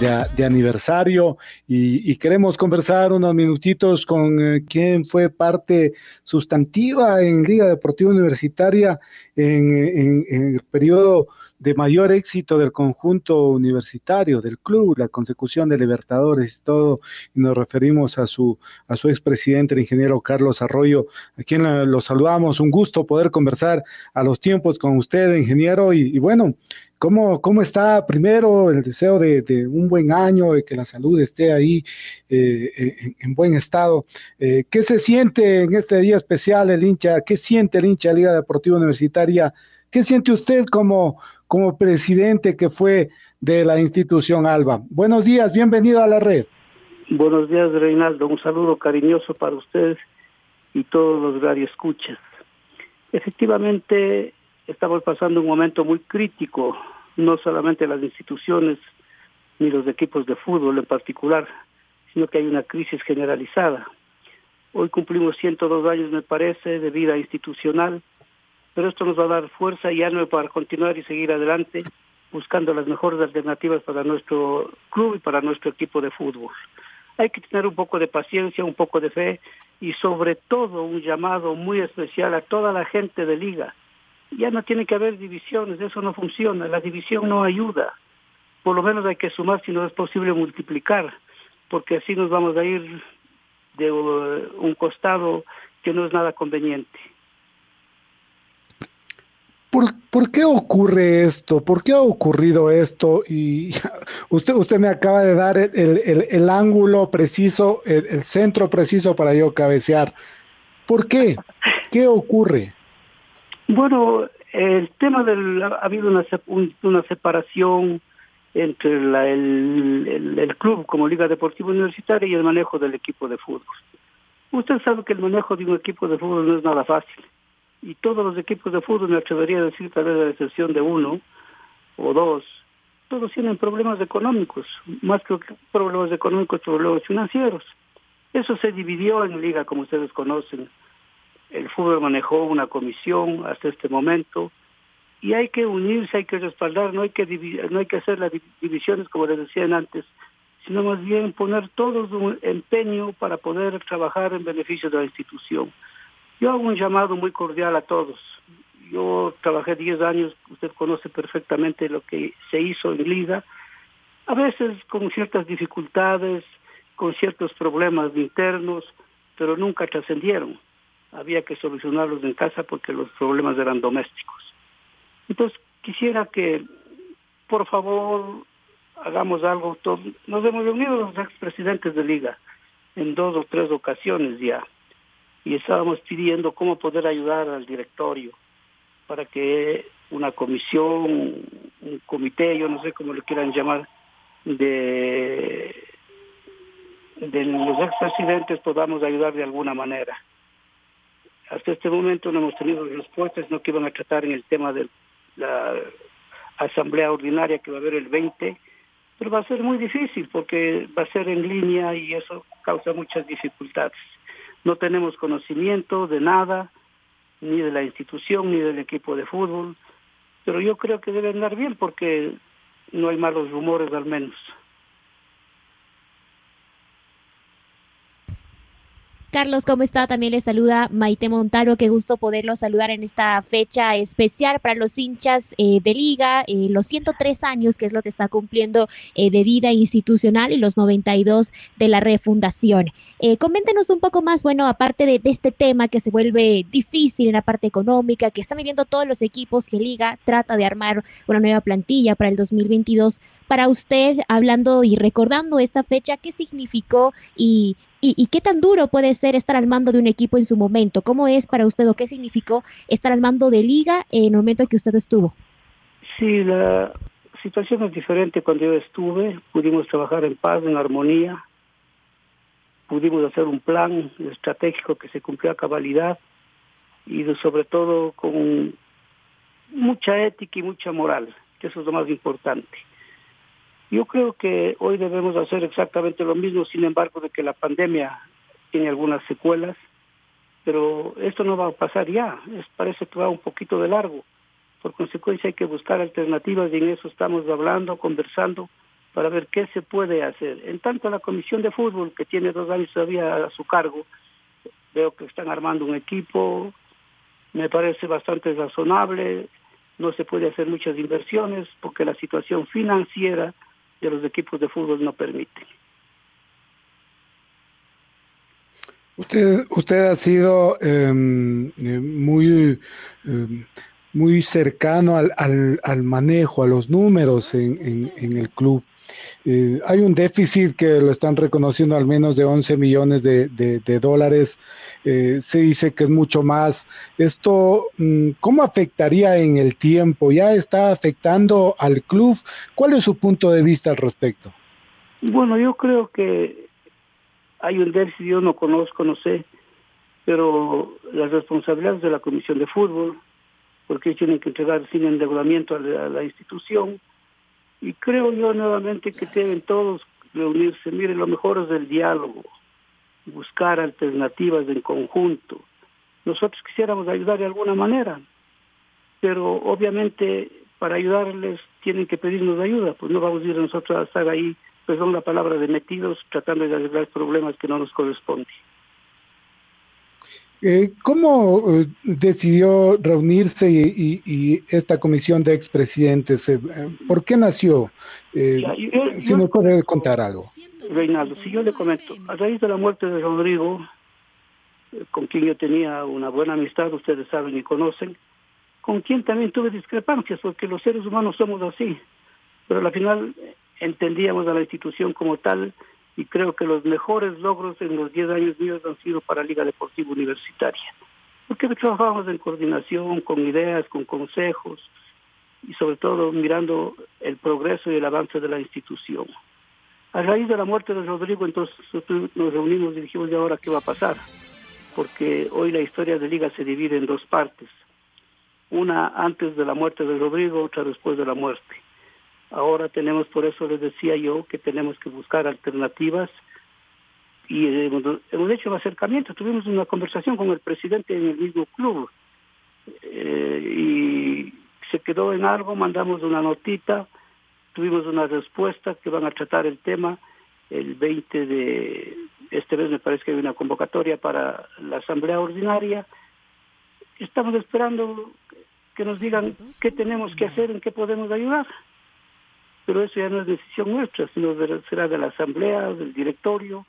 de, aniversario. Y, queremos conversar unos minutitos con eh, quien fue parte sustantiva en Liga Deportiva Universitaria en, el periodo de mayor éxito del conjunto universitario, del club, la consecución de Libertadores y todo, y nos referimos a su, a su expresidente, el ingeniero Carlos Arroyo, a quien lo saludamos, un gusto poder conversar a los tiempos con usted, ingeniero, y bueno, ¿Cómo, ¿Cómo está primero el deseo de, un buen año, de que la salud esté ahí eh, en, buen estado? Eh, ¿Qué se siente en este día especial el hincha? ¿Qué siente el hincha de Liga Deportiva Universitaria? ¿Qué siente usted como, como presidente que fue de la institución ALBA? Buenos días, bienvenido a la red. Buenos días, Reinaldo. Un saludo cariñoso para ustedes y todos los radioescuchas. Efectivamente, estamos pasando un momento muy crítico, no solamente las instituciones ni los equipos de fútbol en particular, sino que hay una crisis generalizada. Hoy cumplimos 102 años, me parece, de vida institucional, pero esto nos va a dar fuerza y ánimo para continuar y seguir adelante buscando las mejores alternativas para nuestro club y para nuestro equipo de fútbol. Hay que tener un poco de paciencia, un poco de fe y sobre todo un llamado muy especial a toda la gente de liga, ya no tiene que haber divisiones, eso no funciona, la división no ayuda. Por lo menos hay que sumar si no es posible multiplicar, porque así nos vamos a ir de uh, un costado que no es nada conveniente. ¿Por, ¿Por, qué ocurre esto? ¿Por qué ha ocurrido esto? Y usted, usted me acaba de dar el, el, ángulo preciso, el, el, centro preciso para yo cabecear. ¿Por qué? ¿Qué ocurre? Bueno, el tema del ha habido una, una separación entre la, el, el, club como Liga Deportiva Universitaria y el manejo del equipo de fútbol. Usted sabe que el manejo de un equipo de fútbol no es nada fácil. Y todos los equipos de fútbol, me atrevería a decir, tal vez a excepción de uno o dos, todos tienen problemas económicos, más que problemas económicos, problemas financieros. Eso se dividió en liga, como ustedes conocen el fútbol manejó una comisión hasta este momento y hay que unirse, hay que respaldar, no hay que no hay que hacer las divisiones como les decían antes, sino más bien poner todo un empeño para poder trabajar en beneficio de la institución. Yo hago un llamado muy cordial a todos. Yo trabajé 10 años, usted conoce perfectamente lo que se hizo en Liga, a veces con ciertas dificultades, con ciertos problemas internos, pero nunca trascendieron había que solucionarlos en casa porque los problemas eran domésticos. Entonces, quisiera que, por favor, hagamos algo. Nos hemos reunido los expresidentes de liga en dos o tres ocasiones ya y estábamos pidiendo cómo poder ayudar al directorio para que una comisión, un comité, yo no sé cómo le quieran llamar, de, de los expresidentes podamos ayudar de alguna manera. Hasta este momento no hemos tenido respuestas, no que iban a tratar en el tema de la asamblea ordinaria que va a haber el 20, pero va a ser muy difícil porque va a ser en línea y eso causa muchas dificultades. No tenemos conocimiento de nada, ni de la institución, ni del equipo de fútbol, pero yo creo que debe andar bien porque no hay malos rumores al menos. Carlos, ¿cómo está? También le saluda Maite Montaro. Qué gusto poderlo saludar en esta fecha especial para los hinchas eh, de Liga, eh, los 103 años, que es lo que está cumpliendo eh, de vida institucional, y los 92 de la refundación. coméntenos un poco más, bueno, aparte de, de, este tema que se vuelve difícil en la parte económica, que están viviendo todos los equipos que Liga trata de armar una nueva plantilla para el 2022. Para usted, hablando y recordando esta fecha, ¿qué significó y ¿Y, qué tan duro puede ser estar al mando de un equipo en su momento? ¿Cómo es para usted o qué significó estar al mando de liga en el momento en que usted estuvo? Sí, la situación es diferente cuando yo estuve. Pudimos trabajar en paz, en armonía. Pudimos hacer un plan estratégico que se cumplió a cabalidad y sobre todo con mucha ética y mucha moral, que eso es lo más importante. Yo creo que hoy debemos hacer exactamente lo mismo, sin embargo, de que la pandemia tiene algunas secuelas, pero esto no va a pasar ya, es, parece que va un poquito de largo. Por consecuencia hay que buscar alternativas y en eso estamos hablando, conversando, para ver qué se puede hacer. En tanto la Comisión de Fútbol, que tiene dos años todavía a su cargo, veo que están armando un equipo, me parece bastante razonable, no se puede hacer muchas inversiones porque la situación financiera de los equipos de fútbol no permiten. Usted, usted ha sido em, eh, muy, em, muy cercano al, al, al, manejo, a los números en, en el club. Eh, hay un déficit que lo están reconociendo al menos de 11 millones de, dólares. Eh, se dice que es mucho más. Esto, mm, ¿cómo afectaría en el tiempo? ¿Ya está afectando al club? ¿Cuál es su punto de vista al respecto? Bueno, yo creo que hay un déficit, yo no conozco, no sé, pero las responsabilidades de la Comisión de Fútbol, porque tienen que entregar sin endeudamiento a la institución, y creo yo nuevamente que deben todos reunirse. Mire, lo mejor es el diálogo, buscar alternativas en conjunto. Nosotros quisiéramos ayudar de alguna manera, pero obviamente para ayudarles tienen que pedirnos ayuda, pues no vamos a ir nosotros a estar ahí, perdón la palabra, de metidos tratando de arreglar problemas que no nos corresponden. Eh, ¿Cómo eh, decidió reunirse y, esta comisión de expresidentes? Eh, ¿Por qué nació? si nos puede contar algo. Reinaldo, si yo le comento, a raíz de la muerte de Rodrigo, con quien yo tenía una buena amistad, ustedes saben y conocen, con quien también tuve discrepancias, porque los seres humanos somos así, pero al final entendíamos a la institución como tal y creo que los mejores logros en los 10 años míos han sido para Liga Deportiva Universitaria. Porque trabajamos en coordinación, con ideas, con consejos y sobre todo mirando el progreso y el avance de la institución. A raíz de la muerte de Rodrigo, entonces nos reunimos y dijimos, ¿y ahora qué va a pasar? Porque hoy la historia de Liga se divide en dos partes. Una antes de la muerte de Rodrigo, otra después de la muerte. Ahora tenemos, por eso les decía yo, que tenemos que buscar alternativas y hemos, hecho un acercamiento. Tuvimos una conversación con el presidente en el mismo club eh, y se quedó en algo, mandamos una notita, tuvimos una respuesta que van a tratar el tema el 20 de este mes me parece que hay una convocatoria para la asamblea ordinaria. Estamos esperando que nos digan qué tenemos que hacer, en qué podemos ayudar pero eso ya no es decisión nuestra, sino será de la asamblea, del directorio.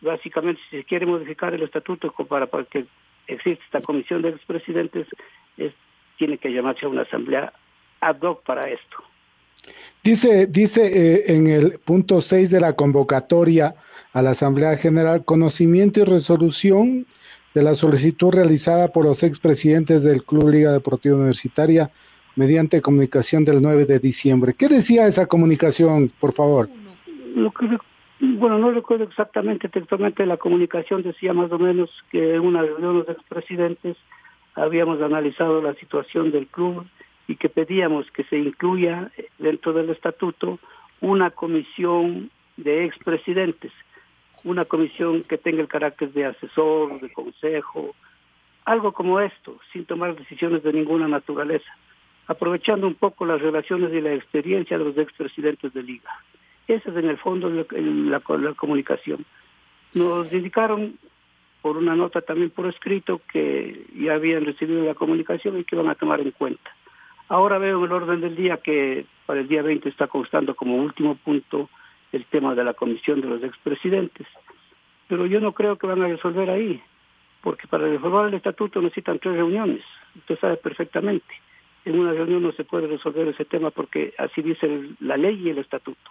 Básicamente, si se quiere modificar el estatuto para, para que exista esta comisión de expresidentes, es, tiene que llamarse a una asamblea ad hoc para esto. Dice, dice eh, en el punto 6 de la convocatoria a la Asamblea General, conocimiento y resolución de la solicitud realizada por los expresidentes del Club Liga Deportiva Universitaria mediante comunicación del 9 de diciembre. ¿Qué decía esa comunicación, por favor? bueno, no recuerdo exactamente textualmente la comunicación, decía más o menos que en una reunión de los expresidentes habíamos analizado la situación del club y que pedíamos que se incluya dentro del estatuto una comisión de expresidentes, una comisión que tenga el carácter de asesor, de consejo, algo como esto, sin tomar decisiones de ninguna naturaleza aprovechando un poco las relaciones y la experiencia de los expresidentes de Liga. Esa es en el fondo la, la, comunicación. Nos indicaron por una nota también por escrito que ya habían recibido la comunicación y que van a tomar en cuenta. Ahora veo en el orden del día que para el día 20 está constando como último punto el tema de la comisión de los expresidentes. Pero yo no creo que van a resolver ahí, porque para resolver el estatuto necesitan tres reuniones. Usted sabe perfectamente. En una reunión no se puede resolver ese tema porque así dice la ley y el estatuto.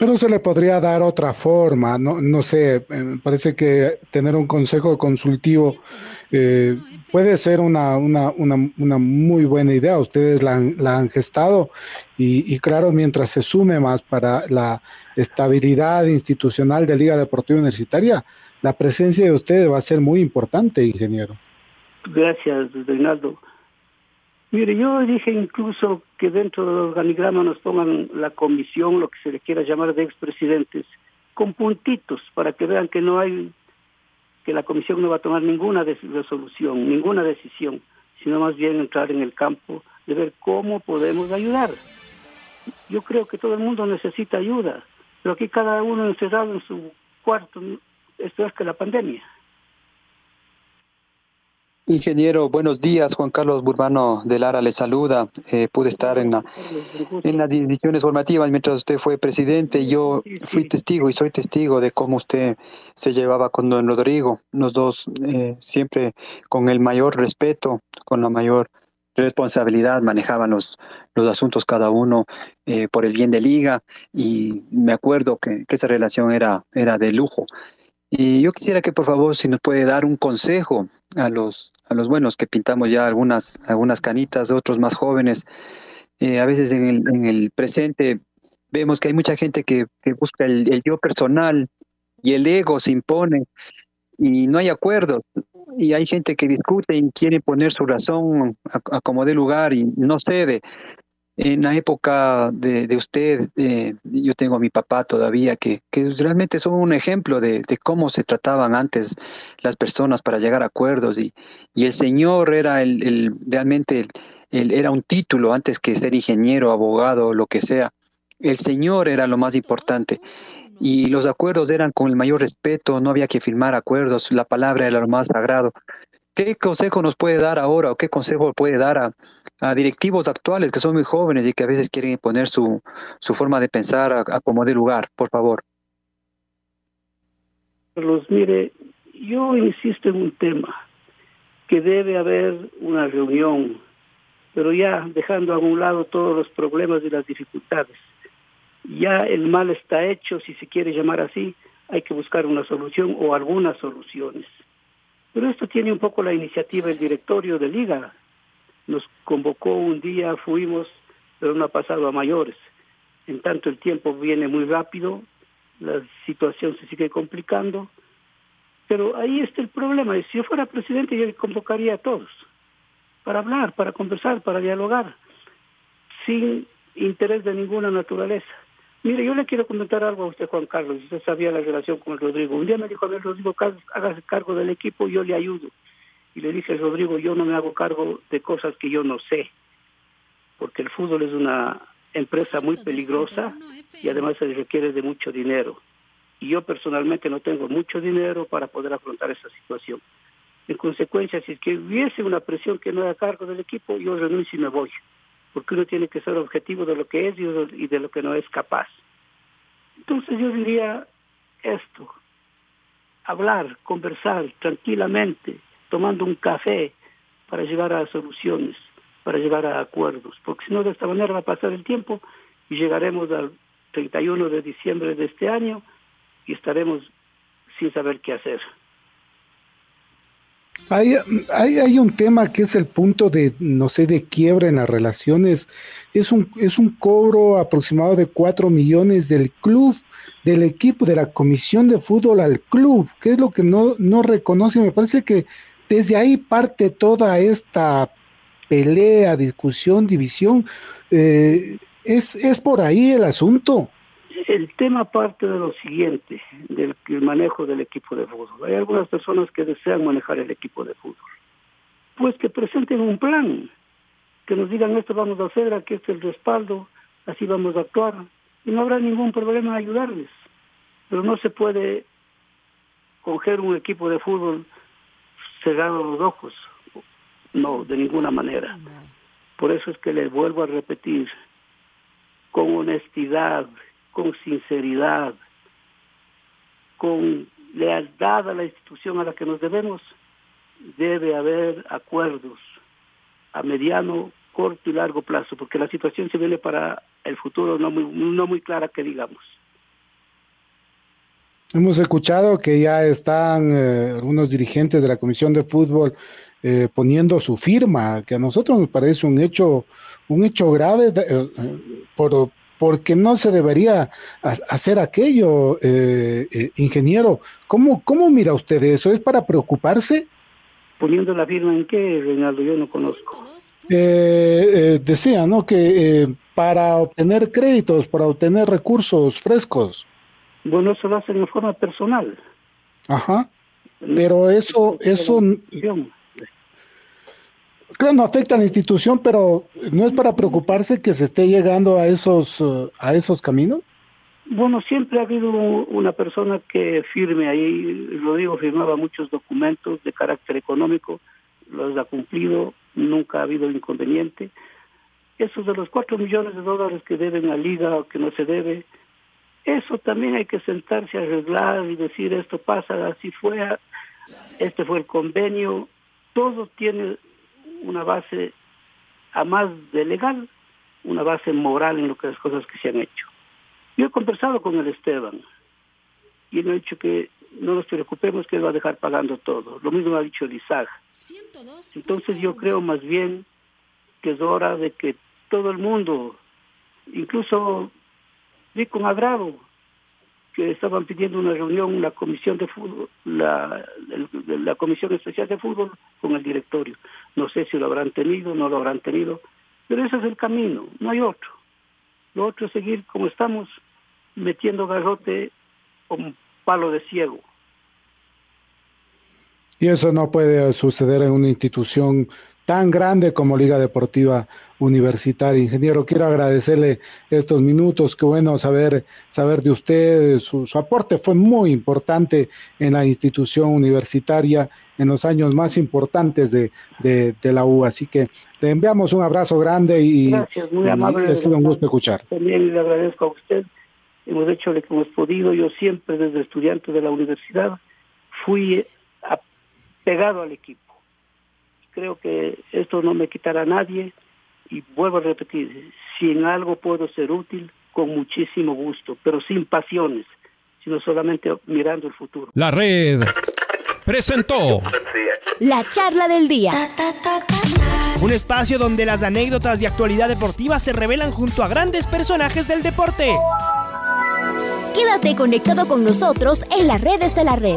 Pero se le podría dar otra forma, no, no sé, eh, parece que tener un consejo consultivo eh, puede ser una, una, una, una, muy buena idea. Ustedes la han, la han gestado y, y, claro, mientras se sume más para la estabilidad institucional de Liga Deportiva Universitaria, la presencia de ustedes va a ser muy importante, ingeniero. Gracias, Reinaldo. Mire, yo dije incluso que dentro del organigrama nos pongan la comisión, lo que se le quiera llamar de expresidentes, con puntitos para que vean que no hay, que la comisión no va a tomar ninguna resolución, ninguna decisión, sino más bien entrar en el campo de ver cómo podemos ayudar. Yo creo que todo el mundo necesita ayuda, pero aquí cada uno encerrado en su cuarto, esto es que la pandemia. Ingeniero, buenos días. Juan Carlos Burbano de Lara le saluda. Eh, pude estar en, la, las decisiones formativas mientras usted fue presidente. Yo fui testigo y soy testigo de cómo usted se llevaba con don Rodrigo. Los dos eh, siempre con el mayor respeto, con la mayor responsabilidad manejaban los, los asuntos cada uno eh, por el bien de liga y me acuerdo que, esa relación era de lujo. Y yo quisiera que por favor si nos puede dar un consejo a los, a los buenos que pintamos ya algunas, algunas canitas, otros más jóvenes. Eh, a veces en el, en el presente vemos que hay mucha gente que, que busca el, el, yo personal y el ego se impone y no hay acuerdos. Y hay gente que discute y quiere poner su razón a, a como de lugar y no cede en la época de, de usted, eh, yo tengo a mi papá todavía, que, que realmente son un ejemplo de, de, cómo se trataban antes las personas para llegar a acuerdos y, y el señor era el, el realmente el, el, era un título antes que ser ingeniero, abogado, lo que sea. El señor era lo más importante y los acuerdos eran con el mayor respeto, no había que firmar acuerdos, la palabra era lo más sagrado. ¿Qué consejo nos puede dar ahora o qué consejo puede dar a, a, directivos actuales que son muy jóvenes y que a veces quieren imponer su, su forma de pensar a, a como de lugar, por favor? Carlos, mire, yo insisto en un tema, que debe haber una reunión, pero ya dejando a un lado todos los problemas y las dificultades. Ya el mal está hecho, si se quiere llamar así, hay que buscar una solución o algunas soluciones. Pero esto tiene un poco la iniciativa del directorio de Liga. Nos convocó un día, fuimos, pero no ha pasado a mayores. En tanto el tiempo viene muy rápido, la situación se sigue complicando, pero ahí está el problema. Si yo fuera presidente, yo convocaría a todos para hablar, para conversar, para dialogar, sin interés de ninguna naturaleza. Mire, yo le quiero comentar algo a usted, Juan Carlos. Usted sabía la relación con Rodrigo. Un día me dijo a ver, Rodrigo, hágase cargo del equipo, yo le ayudo. Y le dije, Rodrigo, yo no me hago cargo de cosas que yo no sé. Porque el fútbol es una empresa muy peligrosa y además se requiere de mucho dinero. Y yo personalmente no tengo mucho dinero para poder afrontar esa situación. En consecuencia, si es que hubiese una presión que no haga cargo del equipo, yo renuncio y me voy porque uno tiene que ser objetivo de lo que es y de lo que no es capaz. Entonces yo diría esto, hablar, conversar tranquilamente, tomando un café para llegar a soluciones, para llegar a acuerdos, porque si no de esta manera va a pasar el tiempo y llegaremos al 31 de diciembre de este año y estaremos sin saber qué hacer. Hay, hay, hay, un tema que es el punto de, no sé, de quiebra en las relaciones. Es un, es un cobro aproximado de 4 millones del club, del equipo, de la comisión de fútbol al club. ¿Qué es lo que no, no reconoce? Me parece que desde ahí parte toda esta pelea, discusión, división. Eh, es, es por ahí el asunto el tema parte de lo siguiente, del manejo del equipo de fútbol. Hay algunas personas que desean manejar el equipo de fútbol. Pues que presenten un plan, que nos digan esto vamos a hacer, aquí está el respaldo, así vamos a actuar, y no habrá ningún problema en ayudarles. Pero no se puede coger un equipo de fútbol cerrando los ojos. No, de ninguna manera. Por eso es que les vuelvo a repetir, con honestidad, con sinceridad, con lealtad a la institución a la que nos debemos, debe haber acuerdos a mediano, corto y largo plazo, porque la situación se viene para el futuro no muy, no muy clara que digamos. Hemos escuchado que ya están eh, algunos dirigentes de la Comisión de Fútbol eh, poniendo su firma, que a nosotros nos parece un hecho, un hecho grave eh, por, porque no se debería hacer aquello, ingeniero. ¿Cómo, ¿Cómo mira usted eso? ¿Es para preocuparse? ¿Poniendo la firma en qué, Reinaldo? Yo no conozco. decía, ¿no? Que para obtener créditos, para obtener recursos frescos. Bueno, eso lo hacen en forma personal. Ajá. Pero eso, eso, claro, no afecta a la institución, pero no es para preocuparse que se esté llegando a esos, uh, a esos caminos. Bueno, siempre ha habido una persona que firme ahí, Rodrigo firmaba muchos documentos de carácter económico, los ha cumplido, nunca ha habido inconveniente. Esos de los cuatro millones de dólares que deben a Liga o que no se debe, eso también hay que sentarse a arreglar y decir esto pasa, así fue, este fue el convenio, todo tiene una base, a más de legal, una base moral en lo que las cosas que se han hecho. Yo he conversado con el Esteban y le he dicho que no nos preocupemos que él va a dejar pagando todo. Lo mismo ha dicho Isaac. Entonces yo creo más bien que es hora de que todo el mundo, incluso vi con agrado que estaban pidiendo una reunión, la comisión de fútbol, la, la comisión especial de fútbol con el directorio. No sé si lo habrán tenido, no lo habrán tenido, pero ese es el camino, no hay otro. Lo otro es seguir como estamos, metiendo garrote con palo de ciego. Y eso no puede suceder en una institución tan grande como Liga Deportiva universitaria. Ingeniero, quiero agradecerle estos minutos, qué bueno saber, saber de usted, su, aporte fue muy importante en la institución universitaria en los años más importantes de, la U, así que le enviamos un abrazo grande y, Gracias, muy amable, es un gusto escuchar. También le agradezco a usted, hemos hecho lo que hemos podido, yo siempre desde estudiante de la universidad fui pegado al equipo. Creo que esto no me quitará a nadie, y vuelvo a repetir, si en algo puedo ser útil, con muchísimo gusto, pero sin pasiones, sino solamente mirando el futuro. La red presentó la charla del día. Un espacio donde las anécdotas de actualidad deportiva se revelan junto a grandes personajes del deporte. Quédate conectado con nosotros en las redes de la red.